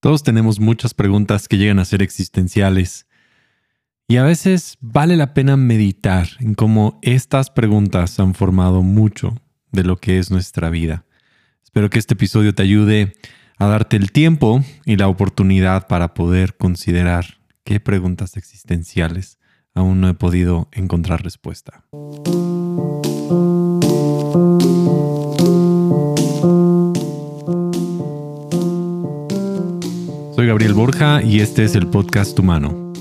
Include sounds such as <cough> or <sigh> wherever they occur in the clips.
Todos tenemos muchas preguntas que llegan a ser existenciales. Y a veces vale la pena meditar en cómo estas preguntas han formado mucho de lo que es nuestra vida. Espero que este episodio te ayude a darte el tiempo y la oportunidad para poder considerar qué preguntas existenciales aún no he podido encontrar respuesta. Soy Gabriel Borja y este es el podcast Humano.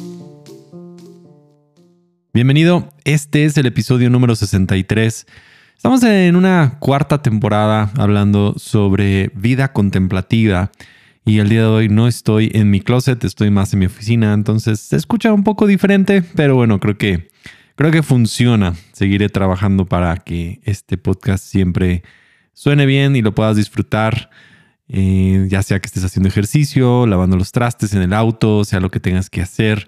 Bienvenido, este es el episodio número 63. Estamos en una cuarta temporada hablando sobre vida contemplativa y el día de hoy no estoy en mi closet, estoy más en mi oficina, entonces se escucha un poco diferente, pero bueno, creo que creo que funciona. Seguiré trabajando para que este podcast siempre suene bien y lo puedas disfrutar eh, ya sea que estés haciendo ejercicio, lavando los trastes en el auto, sea lo que tengas que hacer,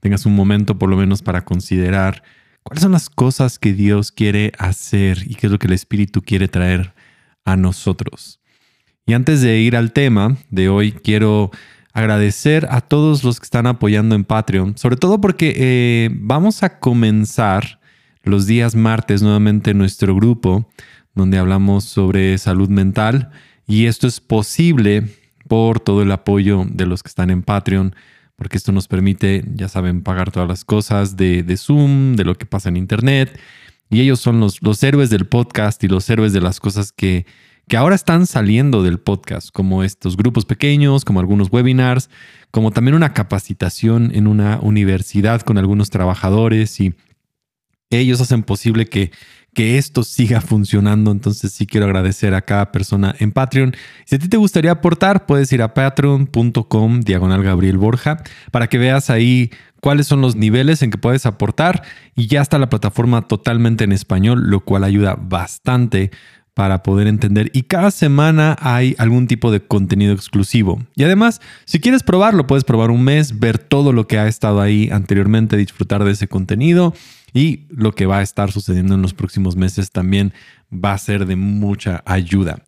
tengas un momento por lo menos para considerar cuáles son las cosas que Dios quiere hacer y qué es lo que el Espíritu quiere traer a nosotros. Y antes de ir al tema de hoy, quiero agradecer a todos los que están apoyando en Patreon, sobre todo porque eh, vamos a comenzar los días martes nuevamente nuestro grupo donde hablamos sobre salud mental y esto es posible por todo el apoyo de los que están en Patreon, porque esto nos permite, ya saben, pagar todas las cosas de, Zoom, de lo que pasa en Internet. Y ellos son los, los héroes del podcast y los héroes de las cosas que, que ahora están saliendo del podcast, como estos grupos pequeños, como algunos webinars, como también una capacitación en una universidad con algunos trabajadores y ellos hacen posible que que esto siga funcionando. Entonces sí quiero agradecer a cada persona en Patreon. Si a ti te gustaría aportar, puedes ir a patreon.com diagonal Gabriel Borja para que veas ahí cuáles son los niveles en que puedes aportar y ya está la plataforma totalmente en español, lo cual ayuda bastante para poder entender y cada semana hay algún tipo de contenido exclusivo. Y además, si quieres probarlo, puedes probar un mes, ver todo lo que ha estado ahí anteriormente, disfrutar de ese contenido y lo que va a estar sucediendo en los próximos meses también va a ser de mucha ayuda.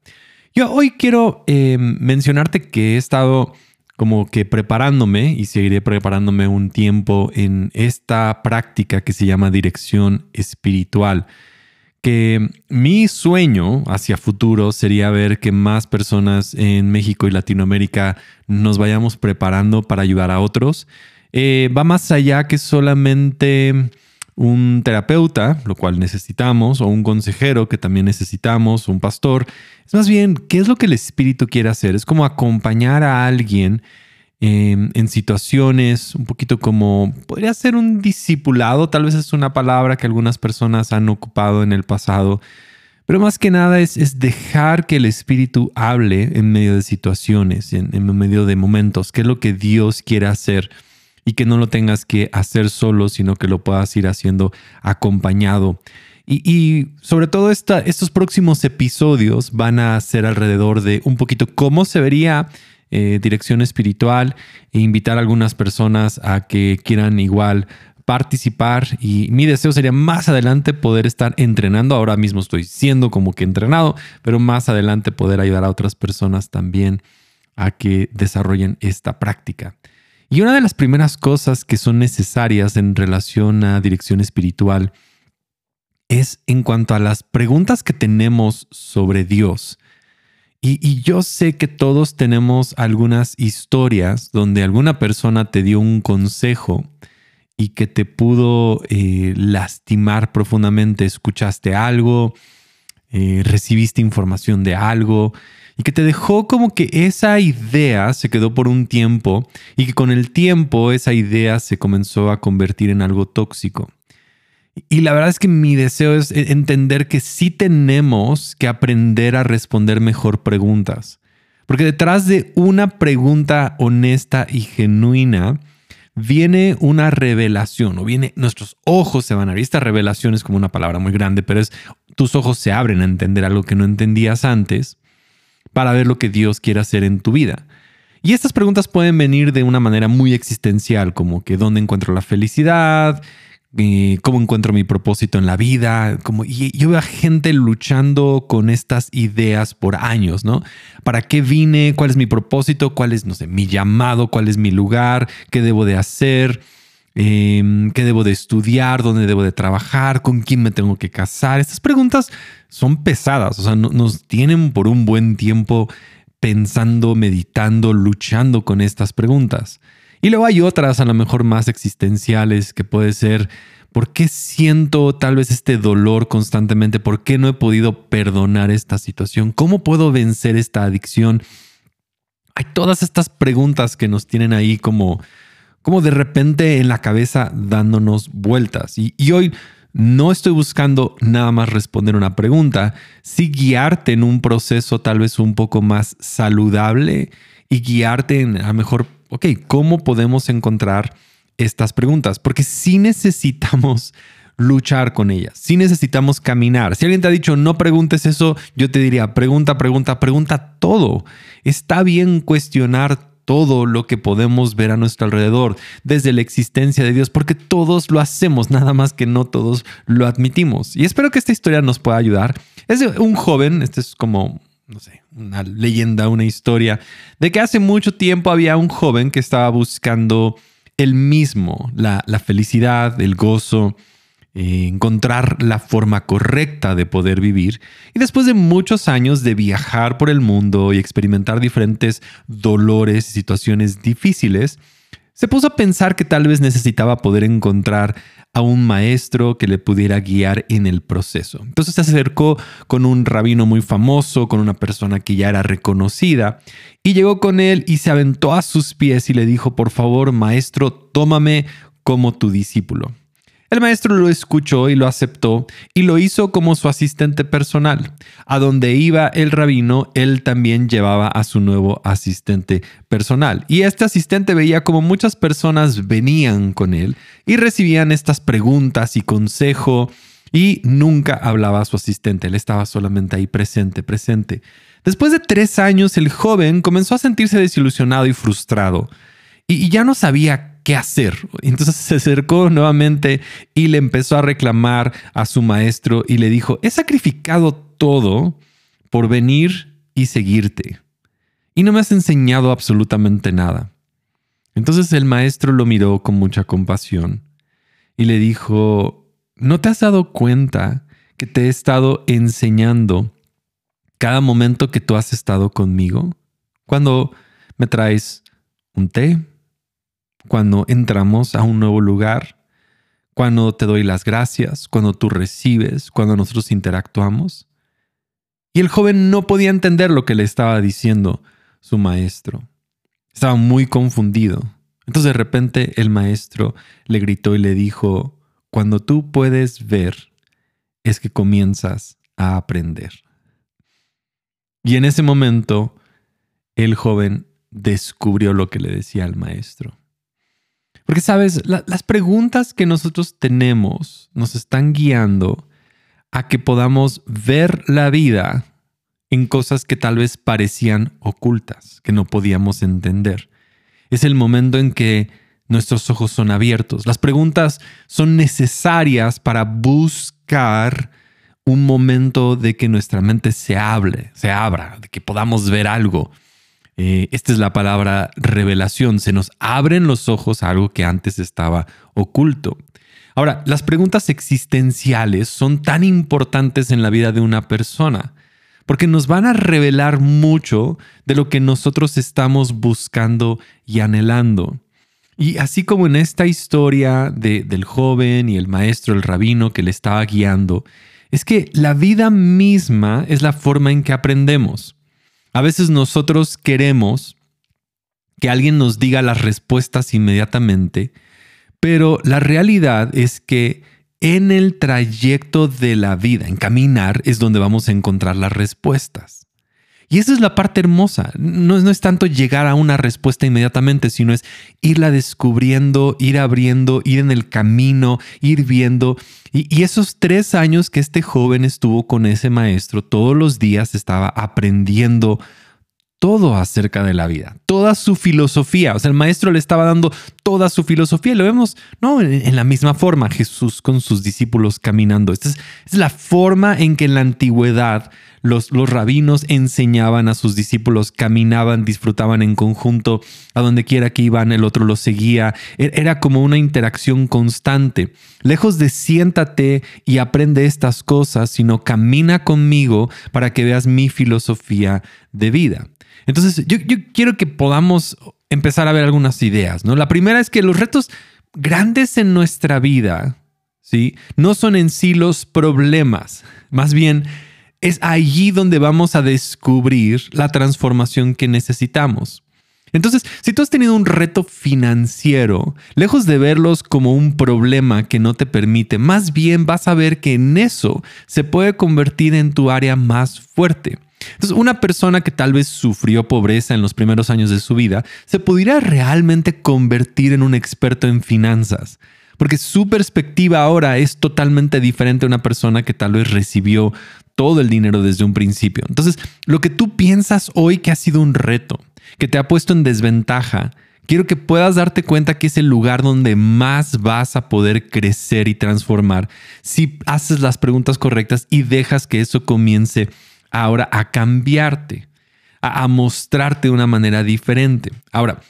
Yo hoy quiero eh, mencionarte que he estado como que preparándome y seguiré preparándome un tiempo en esta práctica que se llama dirección espiritual. Que mi sueño hacia futuro sería ver que más personas en México y Latinoamérica nos vayamos preparando para ayudar a otros. Eh, va más allá que solamente un terapeuta, lo cual necesitamos, o un consejero que también necesitamos, un pastor. Es más bien, ¿qué es lo que el Espíritu quiere hacer? Es como acompañar a alguien em, en, situaciones un poquito como, podría ser un discipulado, tal vez es una palabra que algunas personas han ocupado en el pasado, pero más que nada es, dejar que el Espíritu hable en medio de situaciones, en, en medio de momentos, qué es lo que Dios quiere hacer y que no lo tengas que hacer solo, sino que lo puedas ir haciendo acompañado. Y, sobre todo estos próximos episodios van a ser alrededor de un poquito cómo se vería eh, dirección espiritual e invitar a algunas personas a que quieran igual participar y mi deseo sería más adelante poder estar entrenando. Ahora mismo estoy siendo como que entrenado, pero más adelante poder ayudar a otras personas también a que desarrollen esta práctica. Y una de las primeras cosas que son necesarias en relación a dirección espiritual es en cuanto a las preguntas que tenemos sobre Dios. Y, yo sé que todos tenemos algunas historias donde alguna persona te dio un consejo y que te pudo eh, lastimar profundamente. Escuchaste algo, eh, recibiste información de algo y que te dejó como que esa idea se quedó por un tiempo y que con el tiempo esa idea se comenzó a convertir en algo tóxico. Y la verdad es que mi deseo es entender que sí tenemos que aprender a responder mejor preguntas. Porque detrás de una pregunta honesta y genuina viene una revelación o viene nuestros ojos se van a abrir. Esta revelación es como una palabra muy grande, pero es tus ojos se abren a entender algo que no entendías antes para ver lo que Dios quiere hacer en tu vida. Y estas preguntas pueden venir de una manera muy existencial, como que dónde encuentro la felicidad, cómo encuentro mi propósito en la vida. Como, y yo veo a gente luchando con estas ideas por años, ¿no? ¿Para qué vine? ¿Cuál es mi propósito? ¿Cuál es, no sé, mi llamado? ¿Cuál es mi lugar? ¿Qué debo de hacer? Em, ¿Qué debo de estudiar? ¿Dónde debo de trabajar? ¿Con quién me tengo que casar? Estas preguntas son pesadas, o sea, nos tienen por un buen tiempo pensando, meditando, luchando con estas preguntas. Y luego hay otras, a lo mejor más existenciales, que puede ser, ¿por qué siento tal vez este dolor constantemente? ¿Por qué no he podido perdonar esta situación? ¿Cómo puedo vencer esta adicción? Hay todas estas preguntas que nos tienen ahí como, como de repente en la cabeza dándonos vueltas. Y, y hoy no estoy buscando nada más responder una pregunta, sí guiarte en un proceso tal vez un poco más saludable y guiarte en a lo mejor ok, ¿cómo podemos encontrar estas preguntas? Porque si necesitamos luchar con ellas, si necesitamos caminar. Si alguien te ha dicho no preguntes eso, yo te diría pregunta, pregunta, pregunta todo. Está bien cuestionar todo lo que podemos ver a nuestro alrededor, desde la existencia de Dios, porque todos lo hacemos, nada más que no todos lo admitimos. Y espero que esta historia nos pueda ayudar. Es un joven, este es como no sé, una leyenda, una historia, de que hace mucho tiempo había un joven que estaba buscando el mismo, la, felicidad, el gozo, eh, encontrar la forma correcta de poder vivir. Y después de muchos años de viajar por el mundo y experimentar diferentes dolores y situaciones difíciles, se puso a pensar que tal vez necesitaba poder encontrar a un maestro que le pudiera guiar en el proceso. Entonces se acercó con un rabino muy famoso, con una persona que ya era reconocida, y llegó con él y se aventó a sus pies y le dijo, por favor, maestro, tómame como tu discípulo. El maestro lo escuchó y lo aceptó y lo hizo como su asistente personal. A donde iba el rabino, él también llevaba a su nuevo asistente personal. Y este asistente veía como muchas personas venían con él y recibían estas preguntas y consejo y nunca hablaba a su asistente. Él estaba solamente ahí presente, presente. Después de tres años, el joven comenzó a sentirse desilusionado y frustrado y, ya no sabía qué hacer. Entonces se acercó nuevamente y le empezó a reclamar a su maestro y le dijo, he sacrificado todo por venir y seguirte. Y no me has enseñado absolutamente nada. Entonces el maestro lo miró con mucha compasión y le dijo, ¿no te has dado cuenta que te he estado enseñando cada momento que tú has estado conmigo? Cuando me traes un té, cuando entramos a un nuevo lugar, cuando te doy las gracias, cuando tú recibes, cuando nosotros interactuamos. Y el joven no podía entender lo que le estaba diciendo su maestro. Estaba muy confundido. Entonces de repente el maestro le gritó y le dijo, cuando tú puedes ver, es que comienzas a aprender. Y en ese momento, el joven descubrió lo que le decía el maestro. Porque, sabes, las preguntas que nosotros tenemos nos están guiando a que podamos ver la vida en cosas que tal vez parecían ocultas, que no podíamos entender. Es el momento en que nuestros ojos son abiertos. Las preguntas son necesarias para buscar un momento de que nuestra mente se hable, se abra, de que podamos ver algo. Eh, esta es la palabra revelación. Se nos abren los ojos a algo que antes estaba oculto. Ahora, las preguntas existenciales son tan importantes en la vida de una persona porque nos van a revelar mucho de lo que nosotros estamos buscando y anhelando. Y así como en esta historia del joven y el maestro, el rabino que le estaba guiando, es que la vida misma es la forma en que aprendemos. A veces nosotros queremos que alguien nos diga las respuestas inmediatamente, pero la realidad es que en el trayecto de la vida, en caminar, es donde vamos a encontrar las respuestas. Y esa es la parte hermosa. No, no, es tanto llegar a una respuesta inmediatamente, sino es irla descubriendo, ir abriendo, ir en el camino, ir viendo. Y, y, esos tres años que este joven estuvo con ese maestro, todos los días estaba aprendiendo todo acerca de la vida, toda su filosofía. O sea, el maestro le estaba dando toda su filosofía. Lo vemos ¿no? en, la misma forma, Jesús con sus discípulos caminando. Esta es, es la forma en que en la antigüedad los, los, rabinos enseñaban a sus discípulos, caminaban, disfrutaban en conjunto, a donde quiera que iban, el otro los seguía. E, era como una interacción constante. Lejos de siéntate y aprende estas cosas, sino camina conmigo para que veas mi filosofía de vida. Entonces, yo, yo quiero que podamos empezar a ver algunas ideas, ¿no? La primera es que los retos grandes en nuestra vida, ¿sí? No son en sí los problemas, más bien es allí donde vamos a descubrir la transformación que necesitamos. Entonces, si tú has tenido un reto financiero, lejos de verlos como un problema que no te permite, más bien vas a ver que en eso se puede convertir en tu área más fuerte. Entonces, una persona que tal vez sufrió pobreza en los primeros años de su vida, se pudiera realmente convertir en un experto en finanzas, porque su perspectiva ahora es totalmente diferente a una persona que tal vez recibió todo el dinero desde un principio. Entonces, lo que tú piensas hoy que ha sido un reto, que te ha puesto en desventaja, quiero que puedas darte cuenta que es el lugar donde más vas a poder crecer y transformar si haces las preguntas correctas y dejas que eso comience ahora a cambiarte, a, mostrarte de una manera diferente. Ahora,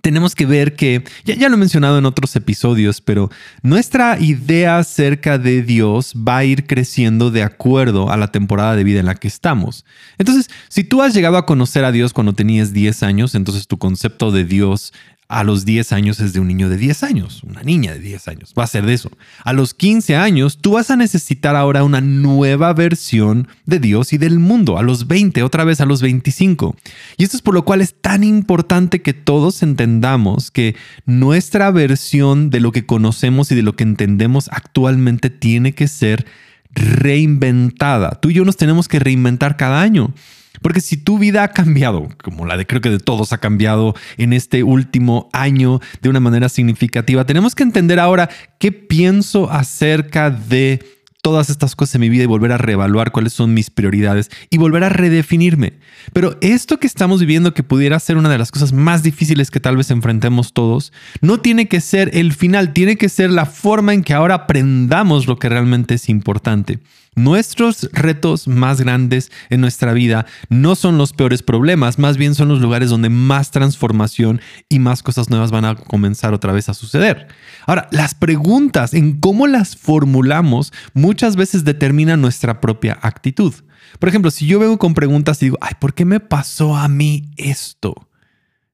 tenemos que ver que, ya, ya, lo he mencionado en otros episodios, pero nuestra idea acerca de Dios va a ir creciendo de acuerdo a la temporada de vida en la que estamos. Entonces, si tú has llegado a conocer a Dios cuando tenías 10 años, entonces tu concepto de Dios a los 10 años es de un niño de 10 años, una niña de 10 años, va a ser de eso. A los 15 años tú vas a necesitar ahora una nueva versión de Dios y del mundo, a los 20, otra vez a los 25. Y esto es por lo cual es tan importante que todos entendamos que nuestra versión de lo que conocemos y de lo que entendemos actualmente tiene que ser reinventada. Tú y yo nos tenemos que reinventar cada año. Porque si tu vida ha cambiado, como la de creo que de todos ha cambiado en este último año de una manera significativa, tenemos que entender ahora qué pienso acerca de todas estas cosas en mi vida y volver a reevaluar cuáles son mis prioridades y volver a redefinirme. Pero esto que estamos viviendo, que pudiera ser una de las cosas más difíciles que tal vez enfrentemos todos, no tiene que ser el final, tiene que ser la forma en que ahora aprendamos lo que realmente es importante. Nuestros retos más grandes en nuestra vida no son los peores problemas, más bien son los lugares donde más transformación y más cosas nuevas van a comenzar otra vez a suceder. Ahora, las preguntas en cómo las formulamos muchas veces determinan nuestra propia actitud. Por ejemplo, si yo vengo con preguntas y digo, ay, ¿por qué me pasó a mí esto?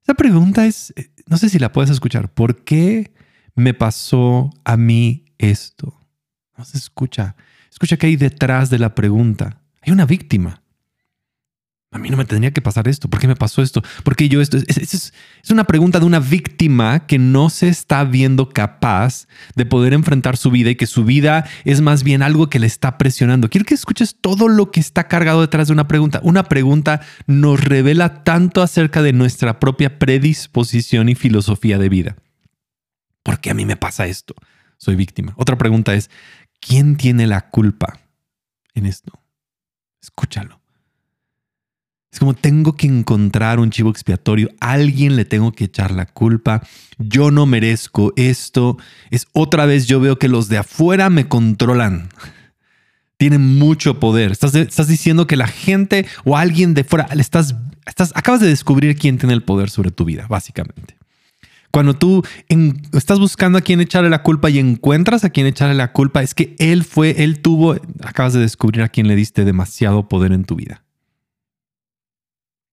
Esa pregunta es, eh, no sé si la puedes escuchar, ¿por qué me pasó a mí esto? No se escucha. Escucha que hay detrás de la pregunta. Hay una víctima. A mí no me tendría que pasar esto. ¿Por qué me pasó esto? ¿Por qué yo esto? Es, una pregunta de una víctima que no se está viendo capaz de poder enfrentar su vida y que su vida es más bien algo que le está presionando. Quiero que escuches todo lo que está cargado detrás de una pregunta. Una pregunta nos revela tanto acerca de nuestra propia predisposición y filosofía de vida. ¿Por qué a mí me pasa esto? Soy víctima. Otra pregunta es, ¿Quién tiene la culpa en esto? Escúchalo. Es como tengo que encontrar un chivo expiatorio, alguien le tengo que echar la culpa, yo no merezco esto, es otra vez yo veo que los de afuera me controlan, tienen mucho poder, estás, estás diciendo que la gente o alguien de fuera, estás, estás, acabas de descubrir quién tiene el poder sobre tu vida, básicamente. Cuando tú estás buscando a quién echarle la culpa y encuentras a quién echarle la culpa, es que él fue, él tuvo, acabas de descubrir a quién le diste demasiado poder en tu vida.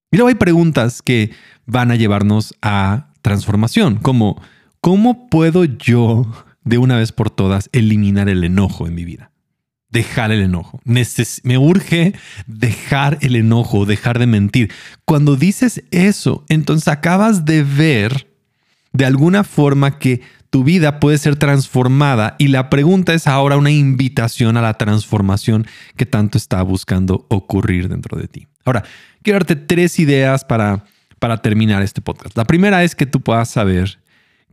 Y luego hay preguntas que van a llevarnos a transformación, como ¿cómo puedo yo de una vez por todas eliminar el enojo en mi vida? Dejar el enojo. me urge dejar el enojo, dejar de mentir. Cuando dices eso, entonces acabas de ver de alguna forma que tu vida puede ser transformada y la pregunta es ahora una invitación a la transformación que tanto está buscando ocurrir dentro de ti. Ahora, quiero darte tres ideas para, para terminar este podcast. La primera es que tú puedas saber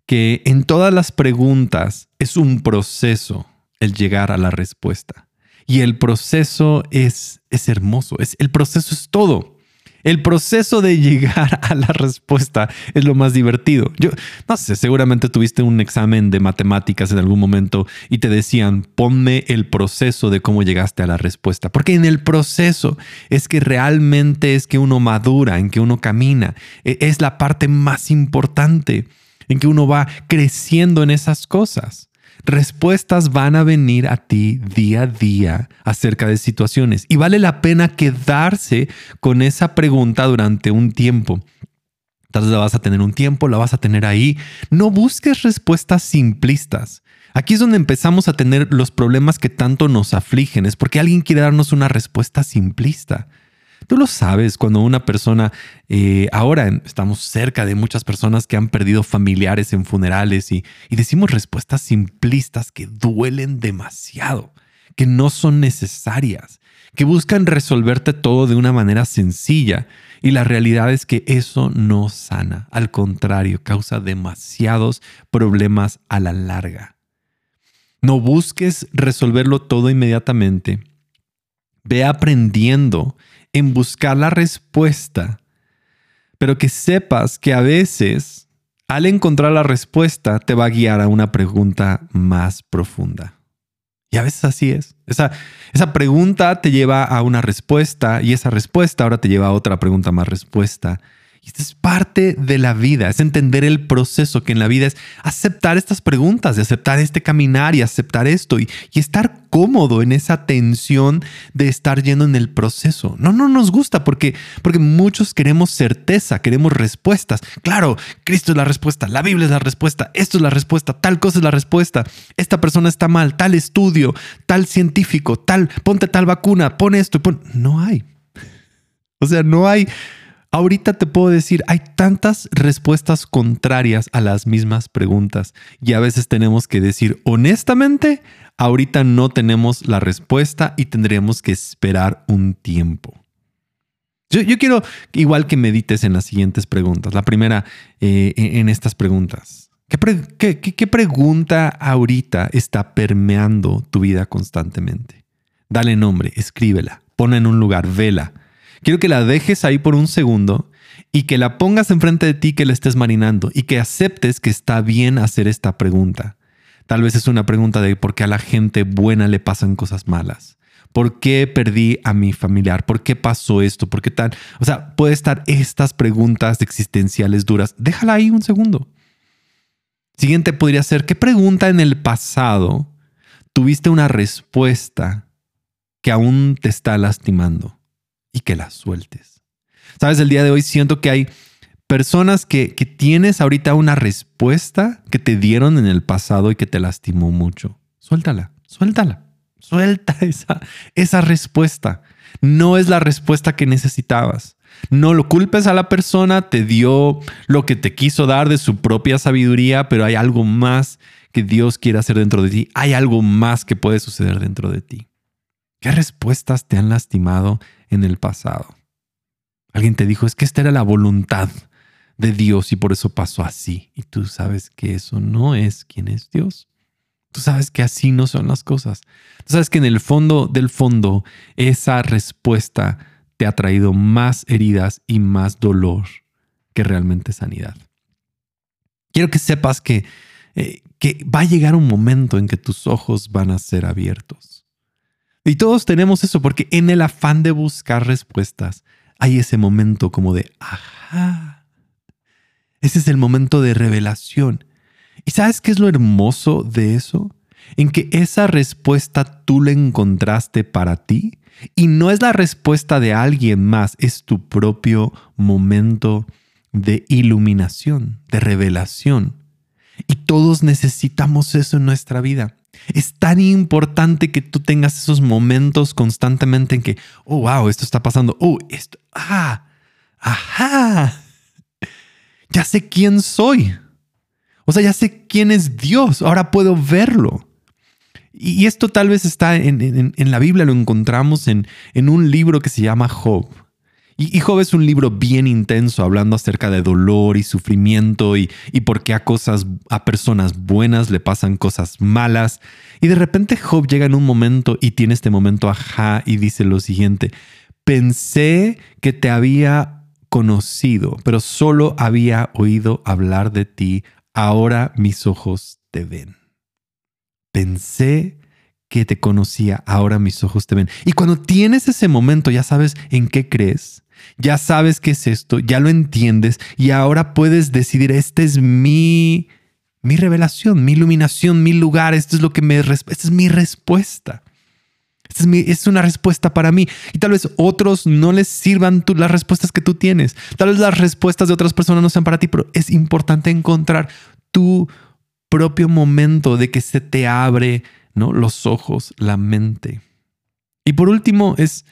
que en todas las preguntas es un proceso el llegar a la respuesta. Y el proceso es, es hermoso, es, el proceso es todo. El proceso de llegar a la respuesta es lo más divertido. Yo no sé, seguramente tuviste un examen de matemáticas en algún momento y te decían, ponme el proceso de cómo llegaste a la respuesta. Porque en el proceso es que realmente es que uno madura, en que uno camina. E, es la parte más importante, en que uno va creciendo en esas cosas. Respuestas van a venir a ti día a día acerca de situaciones y vale la pena quedarse con esa pregunta durante un tiempo. Tal vez la vas a tener un tiempo, la vas a tener ahí. No busques respuestas simplistas. Aquí es donde empezamos a tener los problemas que tanto nos afligen, es porque alguien quiere darnos una respuesta simplista. Tú lo sabes cuando una persona, eh, ahora estamos cerca de muchas personas que han perdido familiares en funerales y, y decimos respuestas simplistas que duelen demasiado, que no son necesarias, que buscan resolverte todo de una manera sencilla. Y la realidad es que eso no sana, al contrario, causa demasiados problemas a la larga. No busques resolverlo todo inmediatamente. Ve aprendiendo en buscar la respuesta, pero que sepas que a veces al encontrar la respuesta te va a guiar a una pregunta más profunda. Y a veces así es. Esa, esa pregunta te lleva a una respuesta y esa respuesta ahora te lleva a otra pregunta más respuesta y esto es parte de la vida, es entender el proceso que en la vida es aceptar estas preguntas, de aceptar este caminar y aceptar esto y, estar cómodo en esa tensión de estar yendo en el proceso. No, no nos gusta porque, porque muchos queremos certeza, queremos respuestas. Claro, Cristo es la respuesta, la Biblia es la respuesta, esto es la respuesta, tal cosa es la respuesta, esta persona está mal, tal estudio, tal científico, tal, ponte tal vacuna, pon esto, pon... No hay. O sea, no hay Ahorita te puedo decir, hay tantas respuestas contrarias a las mismas preguntas y a veces tenemos que decir, honestamente, ahorita no tenemos la respuesta y tendremos que esperar un tiempo. Yo, quiero igual que medites en las siguientes preguntas. La primera, eh, en estas preguntas. ¿Qué, qué pregunta ahorita está permeando tu vida constantemente? Dale nombre, escríbela, ponla en un lugar, vela Quiero que la dejes ahí por un segundo y que la pongas enfrente de ti, que la estés marinando y que aceptes que está bien hacer esta pregunta. Tal vez es una pregunta de por qué a la gente buena le pasan cosas malas. ¿Por qué perdí a mi familiar? ¿Por qué pasó esto? ¿Por qué tal? O sea, puede estar estas preguntas existenciales duras. Déjala ahí un segundo. Siguiente podría ser, ¿qué pregunta en el pasado tuviste una respuesta que aún te está lastimando? Y que las sueltes. Sabes, el día de hoy siento que hay personas que, que tienes ahorita una respuesta que te dieron en el pasado y que te lastimó mucho. Suéltala, suéltala, suelta <laughs> esa, esa respuesta. No es la respuesta que necesitabas. No lo culpes a la persona, te dio lo que te quiso dar de su propia sabiduría, pero hay algo más que Dios quiere hacer dentro de ti. Hay algo más que puede suceder dentro de ti. ¿Qué respuestas te han lastimado en el pasado. Alguien te dijo, es que esta era la voluntad de Dios y por eso pasó así. Y tú sabes que eso no es quien es Dios. Tú sabes que así no son las cosas. Tú sabes que en el fondo del fondo esa respuesta te ha traído más heridas y más dolor que realmente sanidad. Quiero que sepas que, eh, que va a llegar un momento en que tus ojos van a ser abiertos y todos tenemos eso porque en el afán de buscar respuestas hay ese momento como de, ajá, ese es el momento de revelación. ¿Y sabes qué es lo hermoso de eso? En que esa respuesta tú la encontraste para ti y no es la respuesta de alguien más, es tu propio momento de iluminación, de revelación. Y todos necesitamos eso en nuestra vida. Es tan importante que tú tengas esos momentos constantemente en que, oh, wow, esto está pasando. Oh, esto, ah, ajá. Ya sé quién soy. O sea, ya sé quién es Dios. Ahora puedo verlo. Y esto tal vez está en, la Biblia, lo encontramos en, en un libro que se llama Job. Y, Job es un libro bien intenso hablando acerca de dolor y sufrimiento y, y por qué a cosas, a personas buenas le pasan cosas malas. Y de repente Job llega en un momento y tiene este momento ajá y dice lo siguiente, Pensé que te había conocido, pero solo había oído hablar de ti. Ahora mis ojos te ven. Pensé que te conocía, ahora mis ojos te ven. Y cuando tienes ese momento, ya sabes en qué crees, ya sabes qué es esto, ya lo entiendes y ahora puedes decidir, esta es mi, mi revelación, mi iluminación, mi lugar, esto es lo que me, esta es mi respuesta. Esta es, es, una respuesta para mí. Y tal vez otros no les sirvan las respuestas que tú tienes. Tal vez las respuestas de otras personas no sean para ti, pero es importante encontrar tu propio momento de que se te abre los ojos, la mente. Y por último es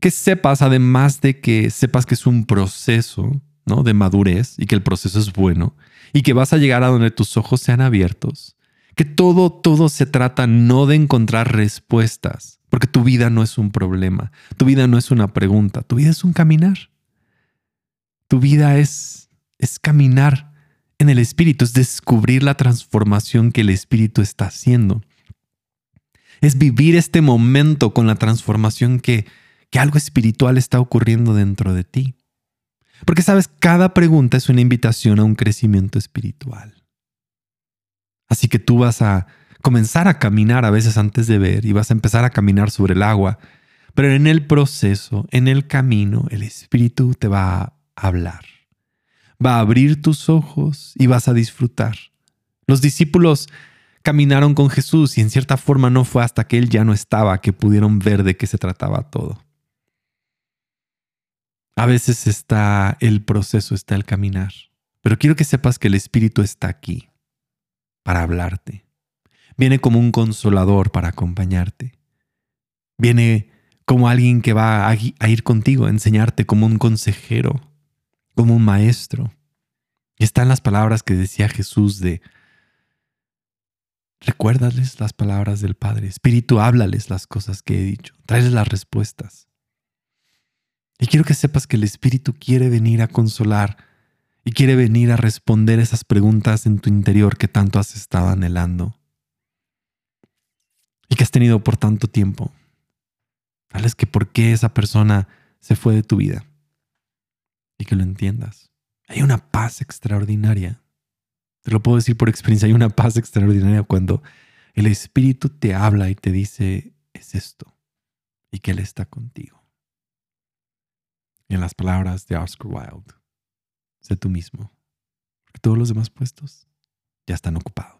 que sepas, además de que sepas que es un proceso ¿no? de madurez y que el proceso es bueno y que vas a llegar a donde tus ojos sean abiertos, que todo, todo se trata no de encontrar respuestas, porque tu vida no es un problema, tu vida no es una pregunta, tu vida es un caminar. Tu vida es, es caminar en el Espíritu, es descubrir la transformación que el Espíritu está haciendo. Es vivir este momento con la transformación que, que algo espiritual está ocurriendo dentro de ti. Porque sabes, cada pregunta es una invitación a un crecimiento espiritual. Así que tú vas a comenzar a caminar a veces antes de ver y vas a empezar a caminar sobre el agua, pero en el proceso, en el camino, el Espíritu te va a hablar va a abrir tus ojos y vas a disfrutar. Los discípulos caminaron con Jesús y en cierta forma no fue hasta que Él ya no estaba que pudieron ver de qué se trataba todo. A veces está el proceso, está el caminar, pero quiero que sepas que el Espíritu está aquí para hablarte. Viene como un consolador para acompañarte. Viene como alguien que va a ir contigo, a enseñarte como un consejero, como un maestro. Y están las palabras que decía Jesús de, recuérdales las palabras del Padre. Espíritu, háblales las cosas que he dicho. Tráeles las respuestas. Y quiero que sepas que el Espíritu quiere venir a consolar y quiere venir a responder esas preguntas en tu interior que tanto has estado anhelando y que has tenido por tanto tiempo. Tal que por qué esa persona se fue de tu vida y que lo entiendas. Hay una paz extraordinaria. Te lo puedo decir por experiencia, hay una paz extraordinaria cuando el Espíritu te habla y te dice, es esto, y que Él está contigo. En las palabras de Oscar Wilde, sé tú mismo, porque todos los demás puestos ya están ocupados.